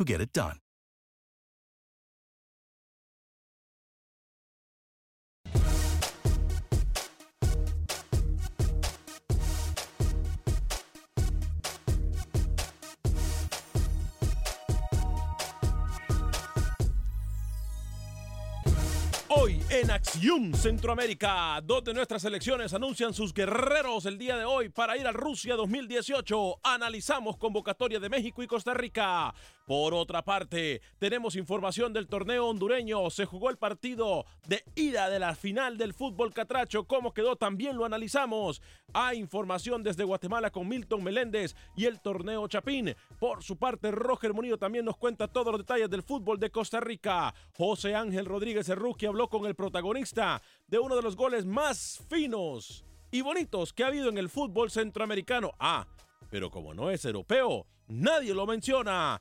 who get it done. Hoy en Acción Centroamérica, dos de nuestras selecciones anuncian sus guerreros el día de hoy para ir a Rusia 2018. Analizamos convocatoria de México y Costa Rica. Por otra parte, tenemos información del torneo hondureño. Se jugó el partido de ida de la final del fútbol catracho. ¿Cómo quedó? También lo analizamos. Hay información desde Guatemala con Milton Meléndez y el torneo Chapín. Por su parte, Roger Munillo también nos cuenta todos los detalles del fútbol de Costa Rica. José Ángel Rodríguez Erruqui habló con el protagonista de uno de los goles más finos y bonitos que ha habido en el fútbol centroamericano. Ah, pero como no es europeo, nadie lo menciona.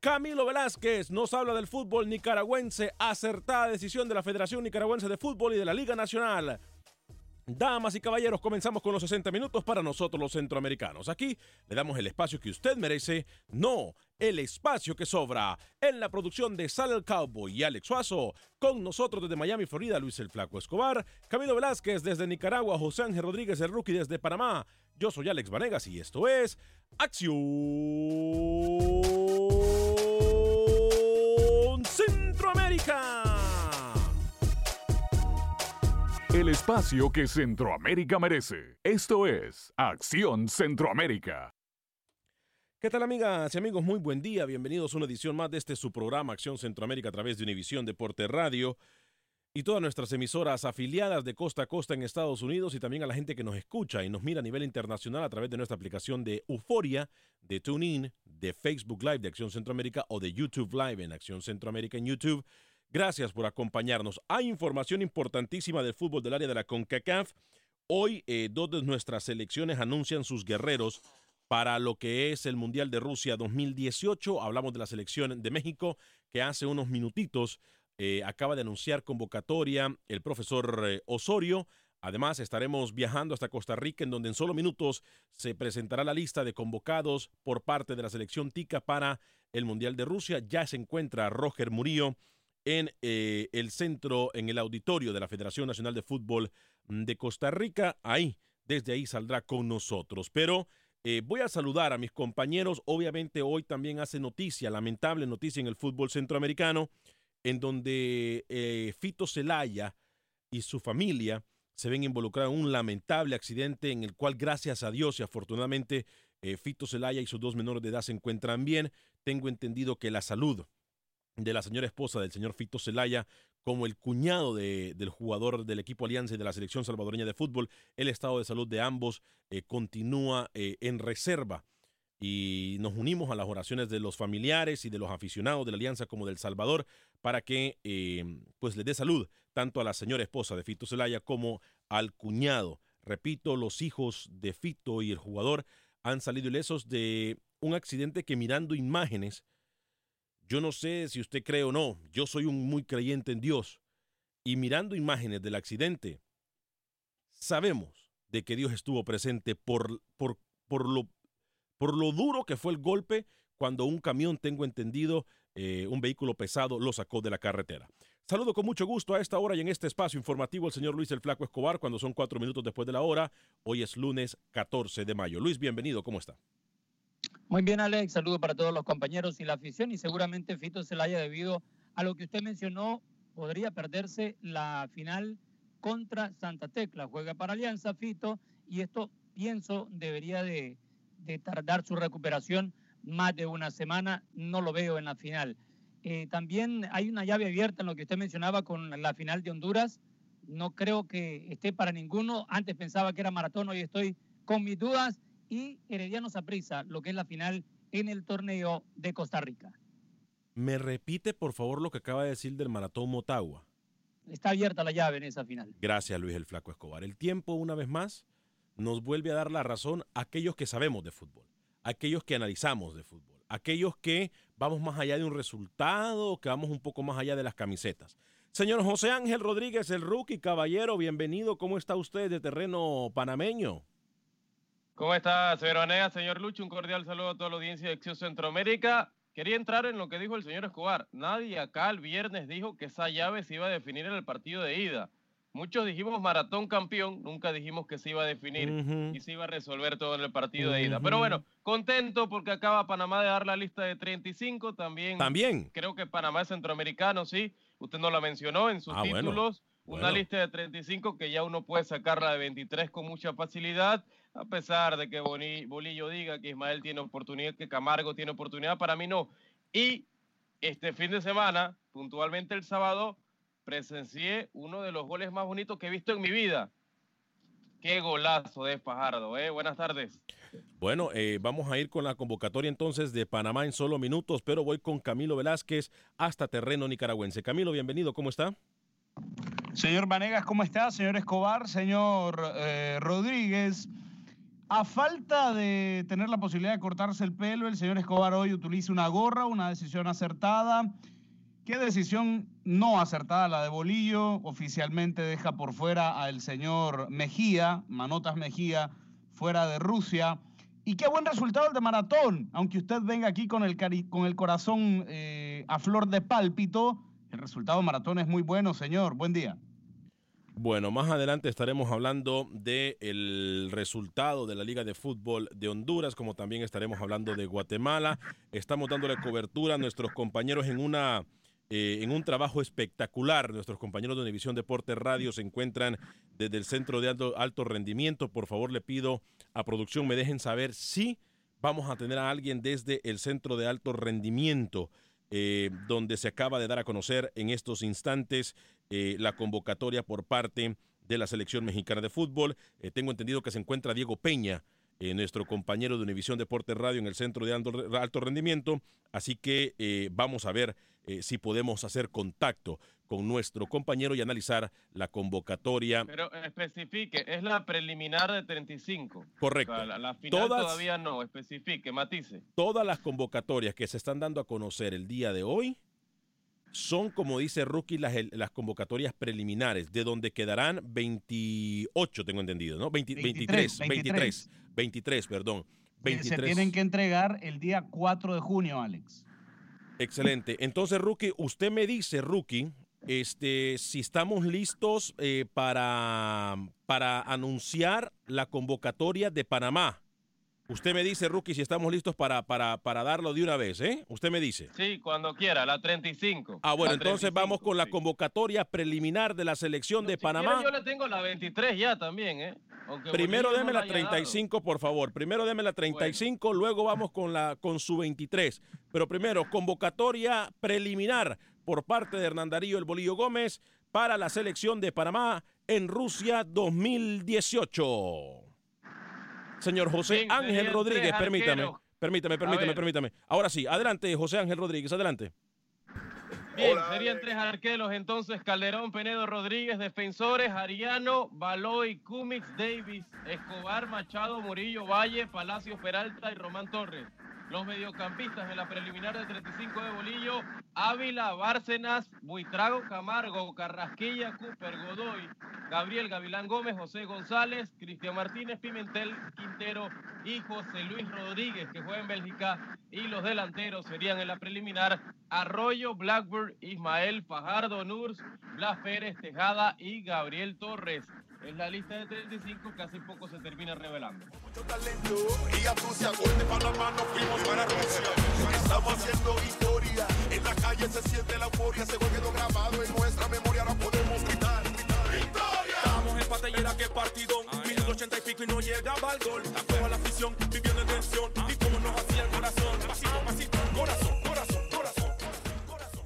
Camilo Velázquez nos habla del fútbol nicaragüense, acertada decisión de la Federación Nicaragüense de Fútbol y de la Liga Nacional. Damas y caballeros, comenzamos con los 60 minutos para nosotros los centroamericanos. Aquí le damos el espacio que usted merece, no el espacio que sobra. En la producción de Sal el Cowboy y Alex Suazo, con nosotros desde Miami, Florida, Luis el Flaco Escobar, Camilo Velázquez desde Nicaragua, José Ángel Rodríguez el Rookie desde Panamá. Yo soy Alex Vanegas y esto es Acción Centroamérica. El espacio que Centroamérica merece. Esto es Acción Centroamérica. ¿Qué tal amigas y amigos? Muy buen día. Bienvenidos a una edición más de este su programa Acción Centroamérica a través de Univisión Deporte Radio y todas nuestras emisoras afiliadas de costa a costa en Estados Unidos y también a la gente que nos escucha y nos mira a nivel internacional a través de nuestra aplicación de Euforia, de TuneIn, de Facebook Live de Acción Centroamérica o de YouTube Live en Acción Centroamérica en YouTube. Gracias por acompañarnos. Hay información importantísima del fútbol del área de la CONCACAF. Hoy eh, dos de nuestras selecciones anuncian sus guerreros para lo que es el Mundial de Rusia 2018. Hablamos de la selección de México que hace unos minutitos eh, acaba de anunciar convocatoria el profesor eh, Osorio. Además, estaremos viajando hasta Costa Rica, en donde en solo minutos se presentará la lista de convocados por parte de la selección TICA para el Mundial de Rusia. Ya se encuentra Roger Murillo en eh, el centro, en el auditorio de la Federación Nacional de Fútbol de Costa Rica. Ahí, desde ahí saldrá con nosotros. Pero voy a saludar a mis compañeros. Obviamente hoy también hace noticia, lamentable noticia en el fútbol centroamericano en donde eh, Fito Celaya y su familia se ven involucrados en un lamentable accidente en el cual, gracias a Dios y afortunadamente, eh, Fito Celaya y sus dos menores de edad se encuentran bien. Tengo entendido que la salud de la señora esposa del señor Fito Celaya, como el cuñado del jugador del equipo Alianza y de la selección salvadoreña de fútbol, el estado de salud de ambos eh, continúa en reserva y nos unimos a las oraciones de los familiares y de los aficionados de la Alianza como del Salvador para que eh, pues le dé salud tanto a la señora esposa de Fito Zelaya como al cuñado. Repito, los hijos de Fito y el jugador han salido ilesos de un accidente que mirando imágenes, yo no sé si usted cree o no, yo soy un muy creyente en Dios y mirando imágenes del accidente, sabemos de que Dios estuvo presente por, por, por, lo, por lo duro que fue el golpe cuando un camión, tengo entendido, eh, un vehículo pesado lo sacó de la carretera. Saludo con mucho gusto a esta hora y en este espacio informativo el señor Luis el Flaco Escobar cuando son cuatro minutos después de la hora. Hoy es lunes 14 de mayo. Luis, bienvenido, ¿cómo está? Muy bien, Alex. Saludo para todos los compañeros y la afición y seguramente Fito se la haya debido a lo que usted mencionó. Podría perderse la final contra Santa Tecla. Juega para Alianza Fito y esto pienso debería de, tardar su recuperación más de una semana. No lo veo en la final. Eh, también hay una llave abierta en lo que usted mencionaba con la final de Honduras. No creo que esté para ninguno. Antes pensaba que era maratón, hoy estoy con mis dudas. Y Herediano Saprissa, lo que es la final en el torneo de Costa Rica. ¿Me repite, por favor, lo que acaba de decir del maratón Motagua? Está abierta la llave en esa final. Gracias, Luis el Flaco Escobar. El tiempo, una vez más, nos vuelve a dar la razón a aquellos que sabemos de fútbol, a aquellos que analizamos de fútbol, a aquellos que vamos más allá de un resultado, que vamos un poco más allá de las camisetas. Señor José Ángel Rodríguez, el rookie caballero, bienvenido. ¿Cómo está usted de terreno panameño? ¿Cómo está, señor? Señor Lucho, un cordial saludo a toda la audiencia de Acción Centroamérica. Quería entrar en lo que dijo el señor Escobar. Nadie acá el viernes dijo que esa llave se iba a definir en el partido de ida. Muchos dijimos maratón campeón, nunca dijimos que se iba a definir uh -huh. y se iba a resolver todo en el partido uh -huh. de ida. Pero bueno, contento porque acaba Panamá de dar la lista de 35. También, ¿También? creo que Panamá es centroamericano, sí. Usted no la mencionó en sus ah, títulos. Bueno. Una bueno. lista de 35 que ya uno puede sacarla de 23 con mucha facilidad, a pesar de que Bolillo diga que Ismael tiene oportunidad, que Camargo tiene oportunidad, para mí no. Y este fin de semana, puntualmente el sábado, presencié uno de los goles más bonitos que he visto en mi vida. Qué golazo de Fajardo, ¿eh? Buenas tardes. Bueno, eh, vamos a ir con la convocatoria entonces de Panamá en solo minutos, pero voy con Camilo Velázquez hasta terreno nicaragüense. Camilo, bienvenido, ¿cómo está? Señor Vanegas, ¿cómo está? Señor Escobar, señor eh, Rodríguez. A falta de tener la posibilidad de cortarse el pelo, el señor Escobar hoy utiliza una gorra, una decisión acertada. ¿Qué decisión no acertada la de Bolillo? Oficialmente deja por fuera al señor Mejía, Manotas Mejía, fuera de Rusia. Y qué buen resultado el de maratón, aunque usted venga aquí con el, con el corazón eh, a flor de pálpito. El resultado de maratón es muy bueno, señor. Buen día. Bueno, más adelante estaremos hablando del resultado de la Liga de Fútbol de Honduras, como también estaremos hablando de Guatemala. Estamos dándole cobertura a nuestros compañeros en una eh, en un trabajo espectacular. Nuestros compañeros de Univisión Deporte Radio se encuentran desde el Centro de Alto, alto, Rendimiento. Por favor, le pido a producción me dejen saber si vamos a tener a alguien desde el Centro de Alto Rendimiento. Eh, donde se acaba de dar a conocer en estos instantes eh, la convocatoria por parte de la selección mexicana de fútbol. Eh, tengo entendido que se encuentra Diego Peña, nuestro compañero de Univisión Deporte Radio en el Centro de Alto, Rendimiento. Así que vamos a ver si podemos hacer contacto con nuestro compañero y analizar la convocatoria. Pero especifique, es la preliminar de 35. Correcto. O sea, la, la, final todas, todavía no, especifique, matice. Todas las convocatorias que se están dando a conocer el día de hoy son, como dice Rookie, las, las convocatorias preliminares, de donde quedarán 28, tengo entendido, ¿no? 20, 23, 23, 23, 23, perdón. 23. Se tienen que entregar el día 4 de junio, Alex. Excelente. Entonces, Rookie, usted me dice, Rookie, este, si estamos listos eh, para, para anunciar la convocatoria de Panamá. Usted me dice, Rookie, si estamos listos para, para, para darlo de una vez, ¿eh? Usted me dice. Sí, cuando quiera, la 35. Ah, bueno, la entonces 35, vamos con la convocatoria preliminar de la selección No, de si Panamá. quiere, Yo le tengo la 23 ya también, ¿eh? Aunque Primero deme la haya 35, por favor. Primero deme la 35, luego vamos con la con su 23. Pero primero, convocatoria preliminar por parte de Hernán Darío El Bolillo Gómez para la selección de Panamá en Rusia 2018. Señor José Bien, Ángel Rodríguez, tres permítame, permítame, permítame, permítame. Ahora sí, adelante, José Ángel Rodríguez, adelante. Bien, serían tres arqueros entonces, Calderón, Penedo, Rodríguez, defensores, Ariano, Baloy, Cummings, Davis, Escobar, Machado, Murillo, Valle, Palacio, Peralta y Román Torres. Los mediocampistas en la preliminar de 35 de Bolillo, Ávila, Bárcenas, Buitrago, Camargo, Carrasquilla, Cooper, Godoy, Gabriel Gavilán Gómez, José González, Cristian Martínez, Pimentel, Quintero y José Luis Rodríguez, que juega en Bélgica, y los delanteros serían en la preliminar Arroyo, Blackburn, Ismael, Fajardo, Nurs, Blas Pérez, Tejada y Gabriel Torres. Es la lista de 35 que hace poco se termina revelando. Mucho talento y astucia, gol de Panamá nos fuimos para Rusia. Estamos haciendo historia, en la calle se siente la euforia, se quedó grabado en nuestra memoria, ahora podemos gritar. ¡Victoria! Estamos en patellera, que partido, minuto ochenta y pico y no llegaba al gol. Toda la afición viviendo en tensión y como nos hacía el corazón,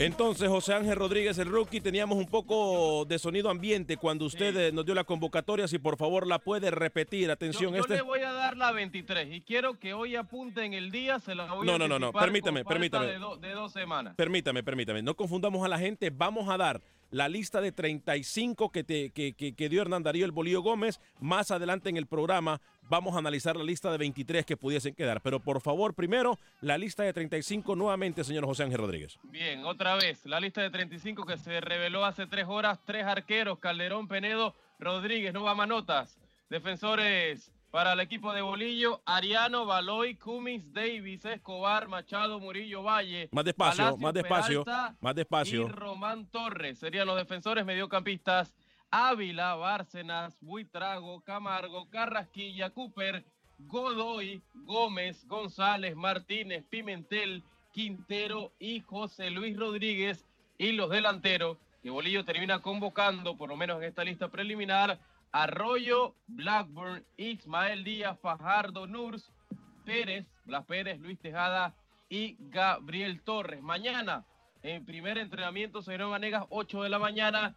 Entonces, José Ángel Rodríguez, el rookie, teníamos un poco de sonido ambiente cuando usted eh, nos dio la convocatoria. Si por favor la puede repetir, atención. Yo, yo este... le voy a dar la 23 y quiero que hoy apunten el día, se la voy no, a No, no, no, permítame, permítame. De, do, de dos semanas. Permítame, permítame. No confundamos a la gente. Vamos a dar la lista de 35 que, te, que, que, que dio Hernán Darío el Bolío Gómez. Más adelante en el programa vamos a analizar la lista de 23 que pudiesen quedar. Pero por favor, primero, la lista de 35 nuevamente, señor José Ángel Rodríguez. Bien, otra vez, la lista de 35 que se reveló hace tres horas, tres arqueros, Calderón, Penedo, Rodríguez, no va manotas. Defensores para el equipo de Bolillo, Ariano, Baloy, Cummings, Davis, Escobar, Machado, Murillo, Valle. Más despacio, Palacio, más despacio, Peralta más despacio. Y Román Torres serían los defensores mediocampistas. Ávila, Bárcenas, Buitrago, Camargo, Carrasquilla, Cooper, Godoy, Gómez, González, Martínez, Pimentel, Quintero y José Luis Rodríguez. Y los delanteros que Bolillo termina convocando, por lo menos en esta lista preliminar, Arroyo, Blackburn, Ismael Díaz, Fajardo, Nurs, Pérez, Blas Pérez, Luis Tejada y Gabriel Torres. Mañana, en primer entrenamiento, señor Vanegas, 8 de la mañana,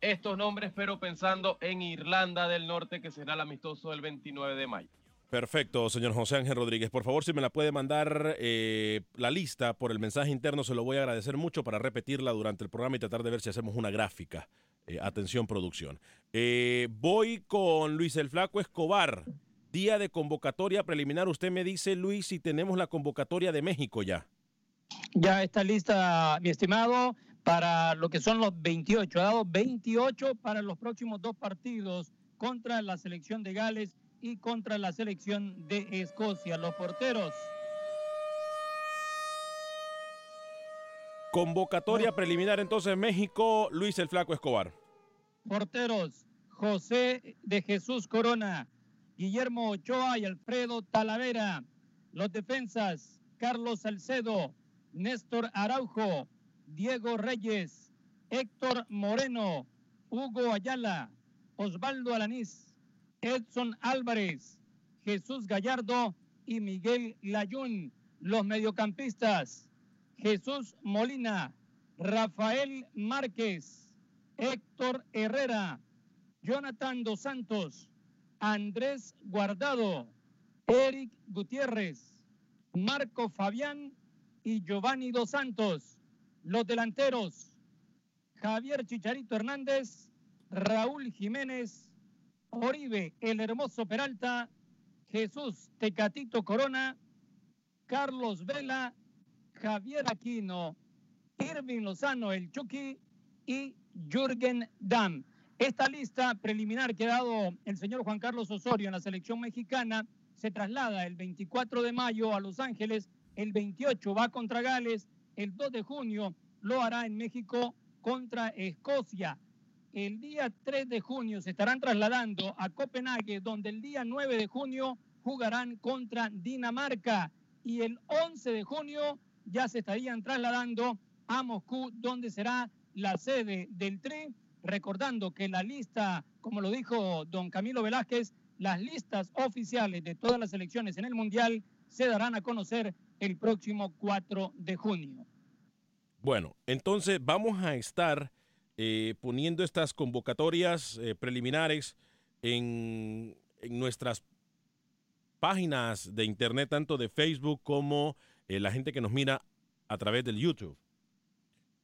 estos nombres, pero pensando en Irlanda del Norte, que será el amistoso del 29 de mayo. Perfecto, señor José Ángel Rodríguez. Por favor, si me la puede mandar eh, la lista por el mensaje interno, se lo voy a agradecer mucho para repetirla durante el programa y tratar de ver si hacemos una gráfica. Eh, atención, producción. Eh, voy con Luis el Flaco Escobar. Día de convocatoria preliminar. Usted me dice, Luis, si tenemos la convocatoria de México ya. Ya está lista, mi estimado para lo que son los 28. Ha dado 28 para los próximos dos partidos contra la selección de Gales y contra la selección de Escocia. Los porteros. Convocatoria preliminar entonces México, Luis el Flaco Escobar. Porteros, José de Jesús Corona, Guillermo Ochoa y Alfredo Talavera. Los defensas, Carlos Salcedo, Néstor Araujo, Diego Reyes, Héctor Moreno, Hugo Ayala, Osvaldo Alanís, Edson Álvarez, Jesús Gallardo y Miguel Layún. Los mediocampistas, Jesús Molina, Rafael Márquez, Héctor Herrera, Jonathan Dos Santos, Andrés Guardado, Eric Gutiérrez, Marco Fabián y Giovanni Dos Santos. Los delanteros, Javier Chicharito Hernández, Raúl Jiménez, Oribe El Hermoso Peralta, Jesús Tecatito Corona, Carlos Vela, Javier Aquino, Irving Lozano El Chucky y Jürgen Damm. Esta lista preliminar que ha dado el señor Juan Carlos Osorio en la selección mexicana se traslada el 24 de mayo a Los Ángeles, el 28 va contra Gales, el 2 de junio lo hará en México contra Escocia. El día 3 de junio se estarán trasladando a Copenhague, donde el día 9 de junio jugarán contra Dinamarca y el 11 de junio ya se estarían trasladando a Moscú, donde será la sede del TRI. Recordando que la lista, como lo dijo don Camilo Velázquez, las listas oficiales de todas las elecciones en el Mundial se darán a conocer el próximo 4 de junio. Bueno, entonces vamos a estar eh, poniendo estas convocatorias eh, preliminares en, en, nuestras páginas de internet, tanto de Facebook como eh, la gente que nos mira a través del YouTube.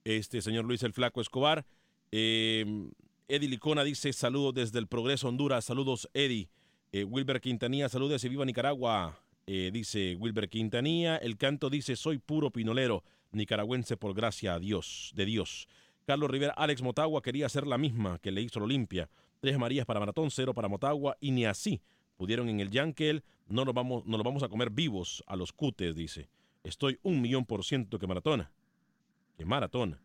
Este señor Luis el Flaco Escobar. Eh, Eddie Licona dice saludos desde el Progreso Honduras. Saludos, Eddie. Eh, Wilber Quintanilla, saludos y viva Nicaragua. eh, dice Wilber Quintanilla. El canto dice, soy puro pinolero, nicaragüense por gracia a Dios, de Dios. Carlos Rivera, Alex Motagua quería hacer la misma que le hizo la Olimpia. Tres Marías para Maratón, cero para Motagua, y ni así pudieron en el Yankel. No nos vamos, nos vamos a comer vivos a los cutes, dice. Estoy un millón por ciento que Maratona, que Maratona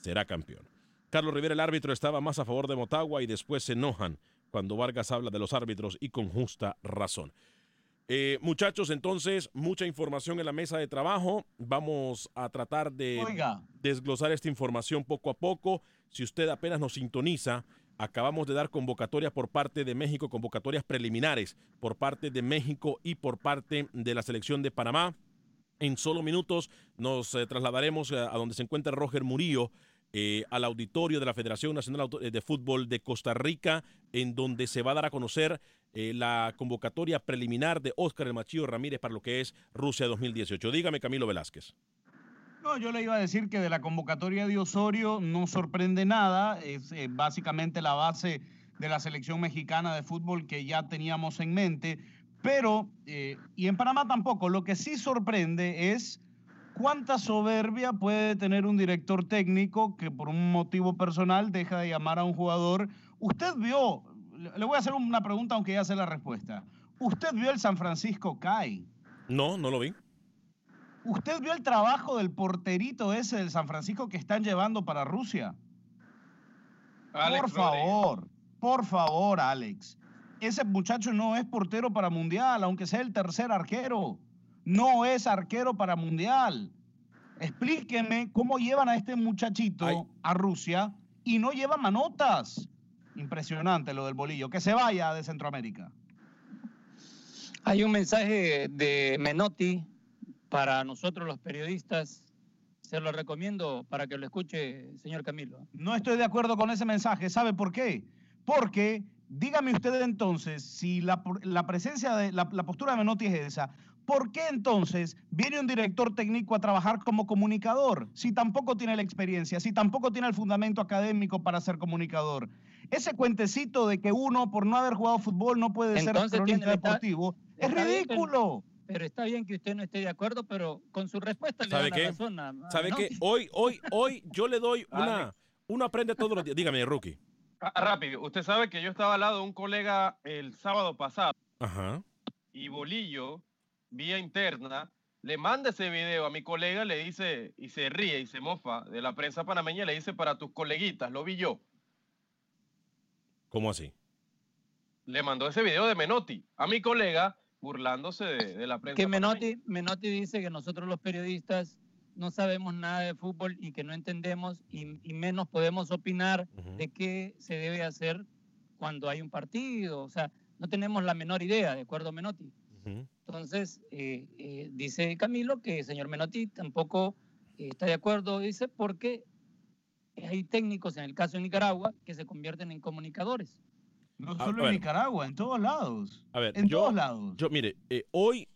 será campeón. Carlos Rivera, el árbitro, estaba más a favor de Motagua y después se enojan cuando Vargas habla de los árbitros y con justa razón. Eh, muchachos, entonces, mucha información en la mesa de trabajo. Vamos a tratar de desglosar esta información poco a poco. Si usted apenas nos sintoniza, acabamos de dar convocatorias por parte de México, convocatorias preliminares por parte de México y por parte de la selección de Panamá. En solo minutos nos eh, trasladaremos a, a donde se encuentra Roger Murillo eh, al auditorio de la Federación Nacional de Fútbol de Costa Rica, en donde se va a dar a conocer eh, la convocatoria preliminar de Óscar El Machillo Ramírez para lo que es Rusia 2018. Dígame, Camilo Velázquez. No, yo le iba a decir que de la convocatoria de Osorio no sorprende nada, es eh, básicamente la base de la selección mexicana de fútbol que ya teníamos en mente, pero, y en Panamá tampoco, lo que sí sorprende es ¿Cuánta soberbia puede tener un director técnico que por un motivo personal deja de llamar a un jugador? Usted vio, le voy a hacer una pregunta aunque ya sé la respuesta. ¿Usted vio el San Francisco CAI? No, no lo vi. ¿Usted vio el trabajo del porterito ese del San Francisco que están llevando para Rusia? por favor, por favor, Alex. Ese muchacho no es portero para mundial, aunque sea el tercer arquero no es arquero para mundial. Explíqueme cómo llevan a este muchachito a Rusia y no lleva manotas. Impresionante lo del bolillo. Que se vaya de Centroamérica. Hay un mensaje de Menotti para nosotros los periodistas. Se lo recomiendo para que lo escuche, señor Camilo. No estoy de acuerdo con ese mensaje. ¿Sabe por qué? Porque, dígame usted entonces, si la, presencia de la, la postura de Menotti es esa, ¿Por qué entonces viene un director técnico a trabajar como comunicador si tampoco tiene la experiencia, si tampoco tiene el fundamento académico para ser comunicador? Ese cuentecito de que uno por no haber jugado fútbol no puede ser cronista deportivo es ridículo. pero está bien que usted no esté de acuerdo, pero con su respuesta le da la razón. ¿Sabe qué? Hoy, hoy, hoy yo le doy una... Uno aprende todos los días. Dígame, Rookie. Ah, rápido. Usted sabe que yo estaba al lado de un colega el sábado pasado. Ajá. Y Bolillo vía interna, le manda ese video a mi colega, le dice, y se ríe y se mofa de la prensa panameña, le dice para tus coleguitas, lo vi yo. ¿Cómo así? Le mandó ese video de Menotti a mi colega burlándose de, la prensa. Que Menotti, Menotti dice que nosotros los periodistas no sabemos nada de fútbol y que no entendemos y, menos podemos opinar de qué se debe hacer cuando hay un partido. O sea, no tenemos la menor idea, de acuerdo a Menotti. Entonces, eh, eh, dice Camilo que el señor Menotti tampoco eh, está de acuerdo, dice, porque hay técnicos, en el caso de Nicaragua, que se convierten en comunicadores. No ah, solo en Nicaragua, en todos lados. A ver, en yo, todos lados. Yo, mire, hoy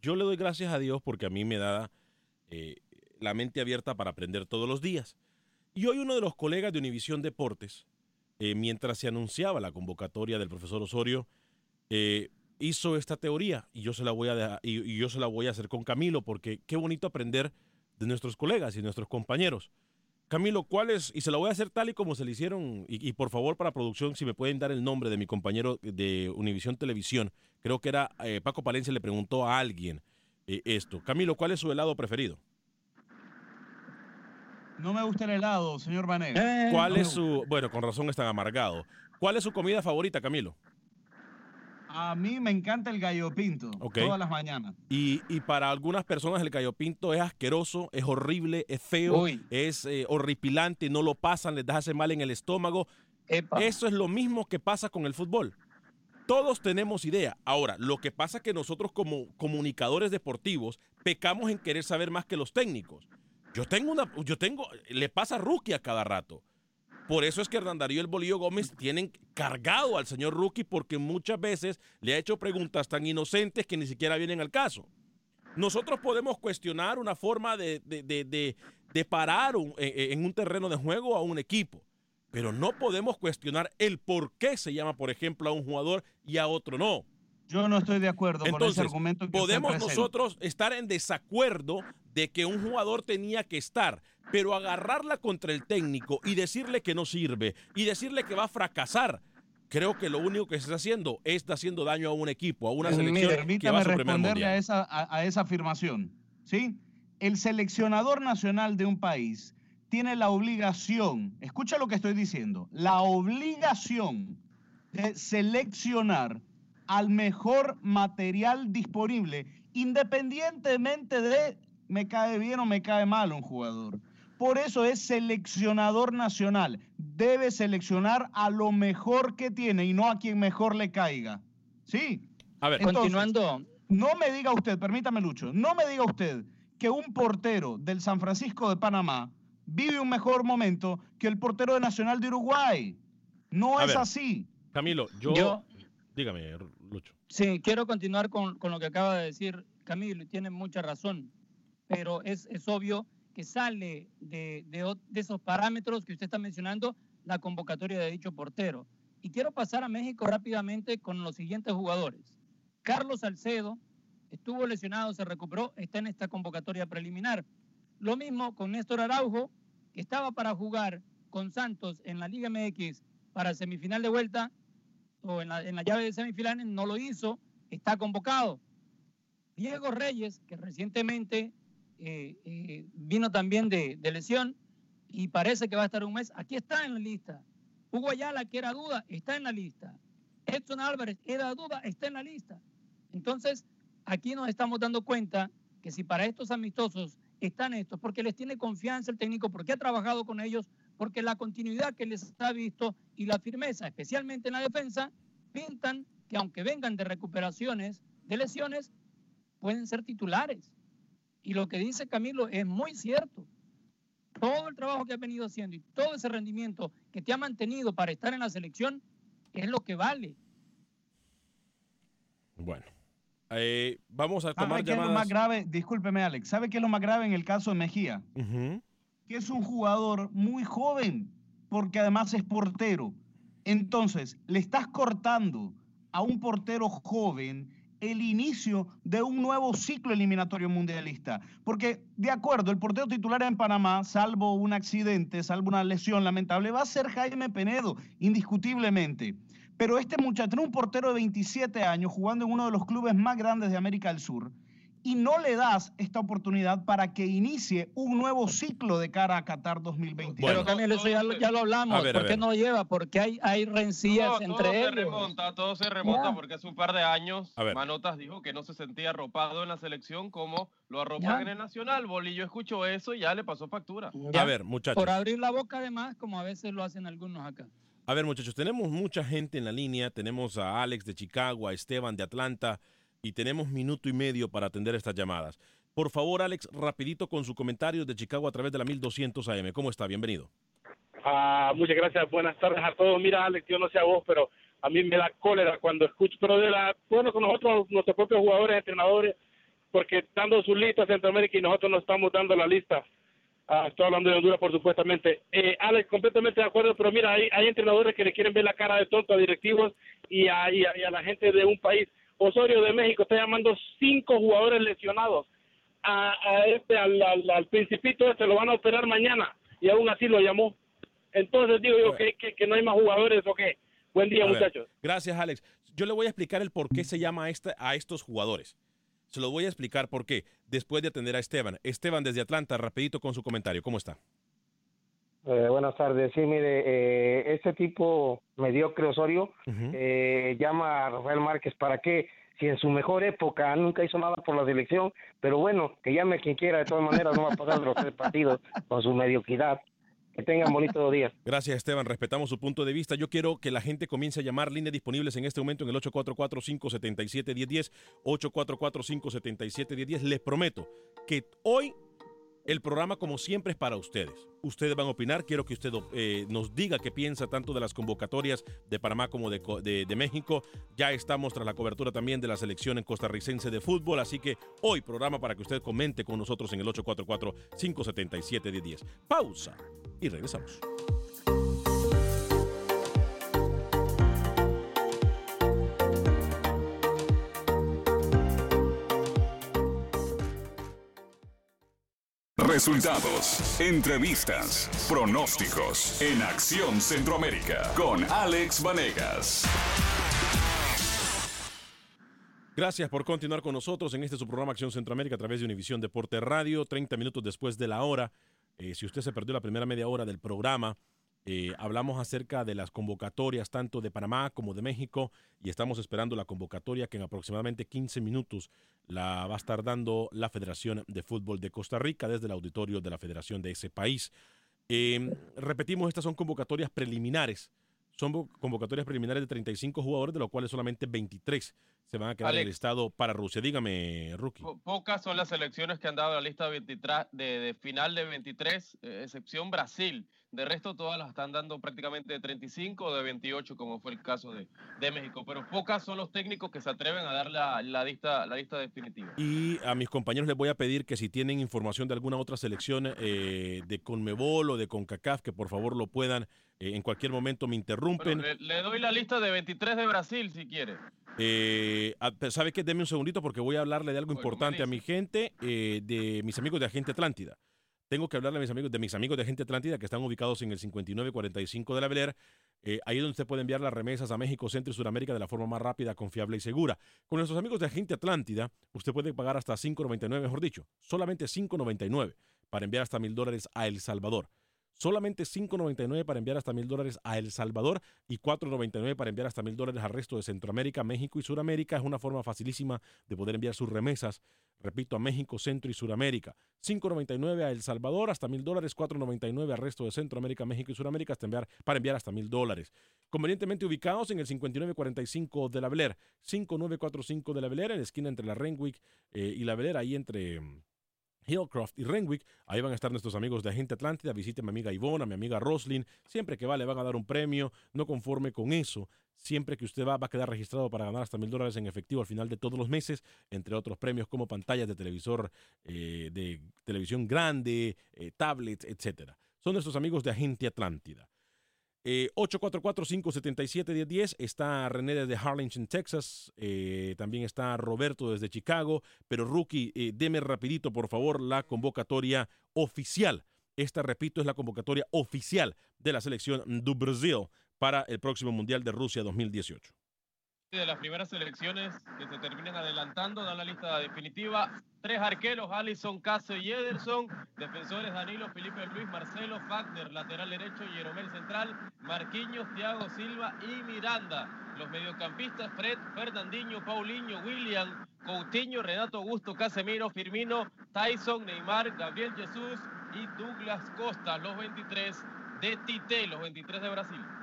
yo le doy gracias a Dios porque a mí me da la mente abierta para aprender todos los días. Y hoy uno de los colegas de Univisión Deportes, mientras se anunciaba la convocatoria del profesor Osorio, eh, hizo esta teoría y yo se la voy a y, yo se la voy a hacer con Camilo porque qué bonito aprender de nuestros colegas y nuestros compañeros. Camilo, ¿cuál es? Y se la voy a hacer tal y como se le hicieron. Y, por favor, para producción, si me pueden dar el nombre de mi compañero de Univisión Televisión. Creo que era eh, Paco Palencia, le preguntó a alguien eh, esto. Camilo, ¿cuál es su helado preferido? No me gusta el helado, señor Vanegas. ¿Cuál es su.? Bueno, con razón están amargado. ¿Cuál es su comida favorita, Camilo? A mí me encanta el gallo pinto todas las mañanas. Y, para algunas personas el gallo pinto es asqueroso, es horrible, es feo, es eh, horripilante, no lo pasan, les hace mal en el estómago. Eso es lo mismo que pasa con el fútbol. Todos tenemos idea. Ahora, lo que pasa es que nosotros como comunicadores deportivos pecamos en querer saber más que los técnicos. Yo tengo una, yo tengo, le pasa rookie a cada rato. Por eso es que Hernán Darío el Bolillo Gómez tienen cargado al señor Rookie porque muchas veces le ha hecho preguntas tan inocentes que ni siquiera vienen al caso. Nosotros podemos cuestionar una forma de, parar en un terreno de juego a un equipo, pero no podemos cuestionar el por qué se llama, por ejemplo, a un jugador y a otro no. Yo no estoy de acuerdo con ese argumento. Que podemos nosotros estar en desacuerdo de que un jugador tenía que estar, pero agarrarla contra el técnico y decirle que no sirve y decirle que va a fracasar. Creo que lo único que se está haciendo es haciendo daño a un equipo, a una selección. Permítame responderle a esa, a esa afirmación. ¿sí? El seleccionador nacional de un país tiene la obligación, escucha lo que estoy diciendo, la obligación de seleccionar al mejor material disponible, independientemente de me cae bien o me cae mal un jugador. Por eso es seleccionador nacional. Debe seleccionar a lo mejor que tiene y no a quien mejor le caiga. ¿Sí? A ver, continuando. No me diga usted, permítame Lucho, no me diga usted que un portero del San Francisco de Panamá vive un mejor momento que el portero de Nacional de Uruguay. No es así. Camilo, yo Dígame, Lucho. Sí, quiero continuar con, lo que acaba de decir Camilo y tiene mucha razón, pero es, obvio que sale de, esos parámetros que usted está mencionando la convocatoria de dicho portero. Y quiero pasar a México rápidamente con los siguientes jugadores. Carlos Salcedo estuvo lesionado, se recuperó, está en esta convocatoria preliminar. Lo mismo con Néstor Araujo, que estaba para jugar con Santos en la Liga MX para semifinal de vuelta o en la, llave de semifinales, no lo hizo, está convocado. Diego Reyes, que recientemente eh, eh, vino también de, lesión y parece que va a estar un mes, aquí está en la lista. Hugo Ayala, que era duda, está en la lista. Edson Álvarez, era duda, está en la lista. Entonces, aquí nos estamos dando cuenta que si para estos amistosos están estos, porque les tiene confianza el técnico, porque ha trabajado con ellos, porque la continuidad que les ha visto y la firmeza, especialmente en la defensa, pintan que aunque vengan de recuperaciones, de lesiones, pueden ser titulares. Y lo que dice Camilo es muy cierto. Todo el trabajo que has venido haciendo y todo ese rendimiento que te ha mantenido para estar en la selección es lo que vale. Bueno, eh, vamos a tomar ¿Sabe llamadas? es lo más grave? Discúlpeme, Alex. ¿Sabe qué es lo más grave en el caso de Mejía? Que es un jugador muy joven, porque además es portero. Entonces, le estás cortando a un portero joven el inicio de un nuevo ciclo eliminatorio mundialista. Porque, de acuerdo, el portero titular en Panamá, salvo un accidente, salvo una lesión lamentable, va a ser Jaime Penedo, indiscutiblemente. Pero este muchacho, un portero de 27 años, jugando en uno de los clubes más grandes de América del Sur, y no le das esta oportunidad para que inicie un nuevo ciclo de cara a Qatar 2021. Pero Camilo, eso ya, lo hablamos. ¿Por qué no lleva? Porque hay, hay rencillas entre todo ellos. Se remonta, todo se remonta porque hace un par de años Manotas dijo que no se sentía arropado en la selección como lo arropan en el Nacional. Bolillo escuchó eso y ya le pasó factura. A ver, muchachos. Por abrir la boca además, como a veces lo hacen algunos acá. A ver, muchachos, tenemos mucha gente en la línea. Tenemos a Alex de Chicago, a Esteban de Atlanta y tenemos minuto y medio para atender estas llamadas. Por favor, Alex, rapidito con su comentario de Chicago a través de la 1200 AM. ¿Cómo está? Bienvenido. Ah, muchas gracias. Buenas tardes a todos. Mira, Alex, yo no sé a vos, pero a mí me da cólera cuando escucho, pero de la, bueno, con nosotros, nuestros propios jugadores, entrenadores, porque dando su lista a Centroamérica y nosotros no estamos dando la lista. Ah, estoy hablando de Honduras, por supuestamente. Eh, Alex, completamente de acuerdo, pero mira, hay, hay entrenadores que le quieren ver la cara de tonto a directivos y a, y a la gente de un país Osorio de México está llamando cinco jugadores lesionados. A, este, al, al, principito este lo van a operar mañana y aún así lo llamó. Entonces digo yo que, que, no hay más jugadores o qué. Buen día, muchachos. Gracias, Alex. Yo le voy a explicar el por qué se llama a, este, a estos jugadores. Se lo voy a explicar por qué, después de atender a Esteban. Esteban desde Atlanta, rapidito con su comentario. ¿Cómo está? Eh, buenas tardes. Sí, mire, eh, este tipo mediocre Osorio eh, llama a Rafael Márquez para qué, si en su mejor época nunca hizo nada por la selección, pero bueno, que llame a quien quiera, de todas maneras no va a pasar los tres partidos con su mediocridad. Que tengan bonito día. Gracias, Esteban. Respetamos su punto de vista. Yo quiero que la gente comience a llamar líneas disponibles en este momento en el 844-577-1010. 844-577-1010. Les prometo que hoy el programa, como siempre, es para ustedes. Ustedes van a opinar. Quiero que usted eh, nos diga qué piensa tanto de las convocatorias de Panamá como de, México. Ya estamos tras la cobertura también de la selección en costarricense de fútbol. Así que hoy, programa para que usted comente con nosotros en el 844-577-1010. Pausa y regresamos. Resultados, entrevistas, pronósticos en Acción Centroamérica con Alex Vanegas. Gracias por continuar con nosotros en este su programa Acción Centroamérica a través de Univisión Deporte Radio, 30 minutos después de la hora. Eh, si usted se perdió la primera media hora del programa, eh, hablamos acerca de las convocatorias tanto de Panamá como de México y estamos esperando la convocatoria que en aproximadamente 15 minutos la va a estar dando la Federación de Fútbol de Costa Rica desde el auditorio de la Federación de ese país. Em, repetimos, estas son convocatorias preliminares. Son convocatorias preliminares de 35 jugadores, de los cuales solamente 23 se van a quedar en el estado para Rusia. Dígame, Rookie. pocas son las selecciones que han dado la lista de, 23, de, final de 23, eh, excepción Brasil. De resto, todas las están dando prácticamente de 35 o de 28, como fue el caso de, de México. Pero pocas son los técnicos que se atreven a dar la, la, lista, la lista definitiva. Y a mis compañeros les voy a pedir que si tienen información de alguna otra selección eh, de Conmebol o de CONCACAF, que por favor lo puedan. Eh, en cualquier momento me interrumpen. le, doy la lista de 23 de Brasil, si quiere. Eh, ¿Sabe qué? Deme un segundito porque voy a hablarle de algo importante a mi gente, eh, de mis amigos de Agente Atlántida. Tengo que hablarle a mis amigos de mis amigos de Agente Atlántida que están ubicados en el 5945 de la Bel eh, ahí es donde usted puede enviar las remesas a México, Centro y Sudamérica de la forma más rápida, confiable y segura. Con nuestros amigos de Agente Atlántida, usted puede pagar hasta 5.99, mejor dicho, solamente 5.99 para enviar hasta mil dólares a El Salvador. Solamente 5.99 para enviar hasta mil dólares a El Salvador y 4.99 para enviar hasta mil dólares al resto de Centroamérica, México y Suramérica. Es una forma facilísima de poder enviar sus remesas, repito, a México, Centro y Suramérica. 5.99 a El Salvador, hasta mil dólares, 4.99 al resto de Centroamérica, México y Suramérica hasta enviar, para enviar hasta mil dólares. Convenientemente ubicados en el 5945 de la Beler, 5945 de la Beler, en la esquina entre la Renwick eh, y la Beler, ahí entre Hillcroft y Renwick. Ahí van a estar nuestros amigos de Agente Atlántida. Visite a mi amiga Ivona, a mi amiga Roslyn. Siempre que va, le van a dar un premio. No conforme con eso. Siempre que usted va, va a quedar registrado para ganar hasta mil dólares en efectivo al final de todos los meses, entre otros premios como pantallas de televisor, eh, de televisión grande, eh, tablets, etc. Son nuestros amigos de Agente Atlántida. 844-577-1010. Eh, está René desde Harlingen, Texas. Eh, también está Roberto desde Chicago. Pero Rookie, eh, deme rapidito, por favor, la convocatoria oficial. Esta, repito, es la convocatoria oficial de la selección do Brasil para el próximo Mundial de Rusia 2018 de las primeras selecciones que se terminan adelantando, dan la lista definitiva. Tres arqueros, Alison, Caso y Ederson. Defensores, Danilo, Felipe Luis, Marcelo, Fagner, lateral derecho, Jeromel central, Marquinhos, Thiago Silva y Miranda. Los mediocampistas, Fred, Fernandinho, Paulinho, William, Coutinho, Renato Augusto, Casemiro, Firmino, Tyson, Neymar, Gabriel Jesús y Douglas Costa. Los 23 de Tite, los 23 de Brasil.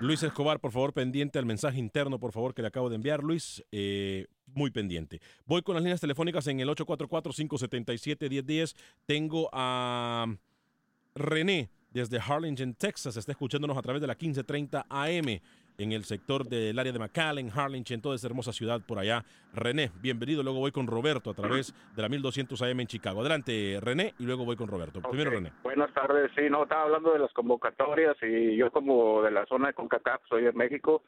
Luis Escobar, por favor, pendiente al mensaje interno, por favor, que le acabo de enviar, Luis. Eh, muy pendiente. Voy con las líneas telefónicas en el 844-577-1010. Tengo a René desde Harlingen, Texas. Está escuchándonos a través de la 1530 AM en el sector del área de McAllen, Harlingen, toda esa hermosa ciudad por allá. René, bienvenido. Luego voy con Roberto a través de la 1200 AM en Chicago. Adelante, René, y luego voy con Roberto. Primero, René. Buenas tardes. Sí, no, estaba hablando de las convocatorias y yo como de la zona de CONCACAF, soy de México,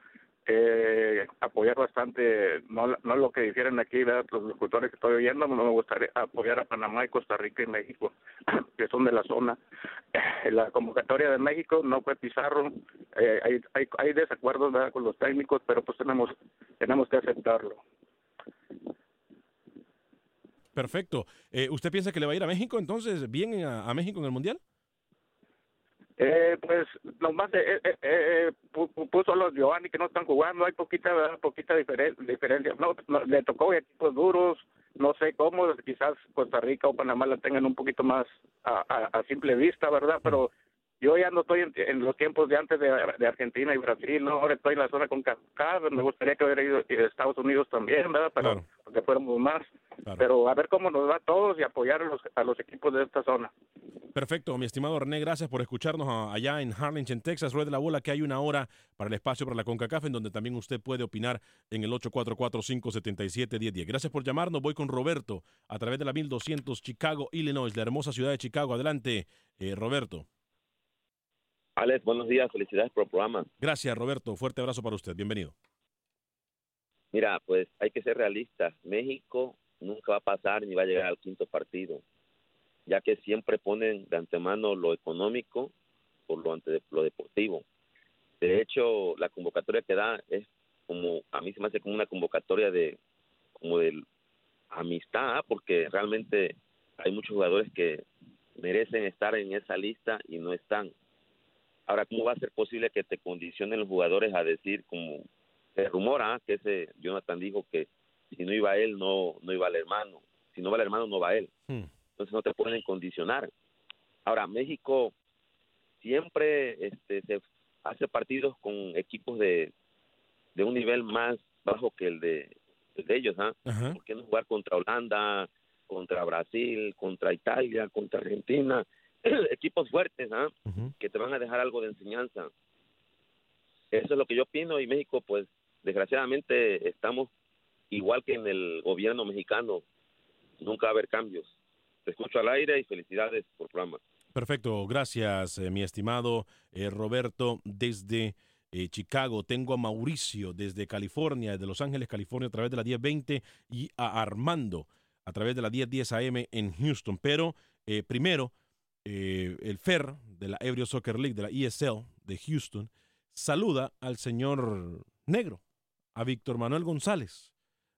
eh, apoyar bastante, no, no lo que difieren aquí, los locutores que estoy oyendo, no me gustaría apoyar a Panamá y Costa Rica y México, que son de la zona. La convocatoria de México no fue Pizarro, eh, hay, hay, hay desacuerdos con los técnicos, pero pues tenemos, tenemos que aceptarlo. Perfecto. Eh, ¿Usted piensa que le va a ir a México entonces, bien a México en el Mundial? Eh, pues nomás eh, eh, eh, puso a los Giovanni que no están jugando, hay poquita poquita diferencia. No, le tocó equipos duros, no sé cómo, quizás Costa Rica o Panamá la tengan un poquito más a, a, simple vista, ¿verdad? Pero yo ya no estoy en, los tiempos de antes de, Argentina y Brasil, ¿no? ahora estoy en la zona con me gustaría que hubiera ido a Estados Unidos también, ¿verdad? Para que fuéramos más. Pero a ver cómo nos va a todos y apoyar a los, a los equipos de esta zona. Perfecto, mi estimado René, gracias por escucharnos allá en Harlingen, Texas. Rueda la bola que hay una hora para el espacio para la CONCACAF, en donde también usted puede opinar en el 844-577-1010. Gracias por llamarnos. Voy con Roberto a través de la 1200 Chicago, Illinois, la hermosa ciudad de Chicago. Adelante, eh, Roberto. Alex, buenos días. Felicidades por el programa. Gracias, Roberto. Fuerte abrazo para usted. Bienvenido. Mira, pues hay que ser realistas. México nunca va a pasar ni va a llegar al quinto partido ya que siempre ponen de antemano lo económico por lo, ante, lo deportivo. De hecho, la convocatoria que da es como, a mí se me hace como una convocatoria de, como de amistad, porque realmente hay muchos jugadores que merecen estar en esa lista y no están. Ahora, ¿cómo va a ser posible que te condicionen los jugadores a decir, como se rumora, que ese Jonathan dijo que si no iba él, no, no iba el hermano. Si no va el hermano, no va él. Hmm. Entonces no te pueden condicionar. Ahora, México siempre este, se hace partidos con equipos de, de un nivel más bajo que el de, el de ellos. ¿ah? ¿Por qué no jugar contra Holanda, contra Brasil, contra Italia, contra Argentina? equipos fuertes ¿ah? que te van a dejar algo de enseñanza. Eso es lo que yo opino y México, pues desgraciadamente estamos igual que en el gobierno mexicano, nunca va a haber cambios. Te escucho al aire y felicidades por el programa. Perfecto, gracias, eh, mi estimado eh, Roberto, desde eh, Chicago. Tengo a Mauricio desde California, desde Los Ángeles, California, a través de la 1020 y a Armando a través de la 1010 AM en Houston. Pero primero, el FER de la Ebrio Soccer League, de la ESL de Houston, saluda al señor negro, a Víctor Manuel González,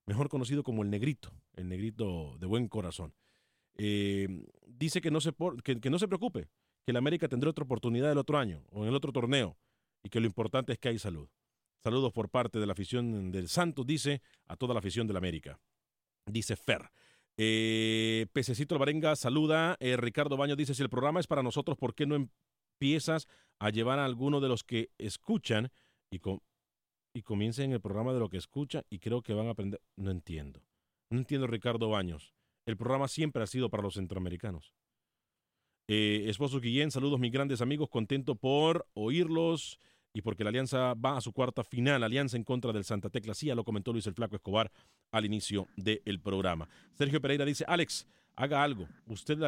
mejor conocido como el negrito, el negrito de buen corazón. Eh, dice que no, se que, no se preocupe, que la América tendrá otra oportunidad el otro año o en el otro torneo y que lo importante es que hay salud. Saludos por parte de la afición del Santos, dice a toda la afición del América. Dice Fer. Eh, Pececito Alvarenga saluda. Eh, Ricardo Baño dice: Si el programa es para nosotros, ¿por qué no empiezas a llevar a alguno de los que escuchan y, con, y comiencen el programa de lo que escuchan y creo que van a aprender? No entiendo. No entiendo, Ricardo Baños. El programa siempre ha sido para los centroamericanos. Eh, esposo Guillén, saludos mis grandes amigos, contento por oírlos y porque la Alianza va a su cuarta final, Alianza en contra del Santa Tecla. Sí, ya lo comentó Luis el Flaco Escobar al inicio del programa. Sergio Pereira dice, Alex, haga algo. Usted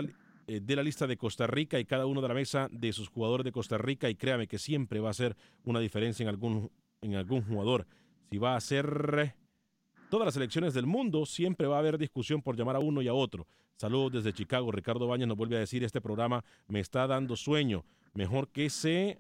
eh, dé la lista de Costa Rica y cada uno de la mesa de sus jugadores de Costa Rica y créame que siempre va a ser una diferencia en algún, en algún jugador. Si va a ser todas las elecciones del mundo, siempre va a haber discusión por llamar a uno y a otro. Saludos desde Chicago. Ricardo Bañas nos vuelve a decir, este programa me está dando sueño. Mejor que se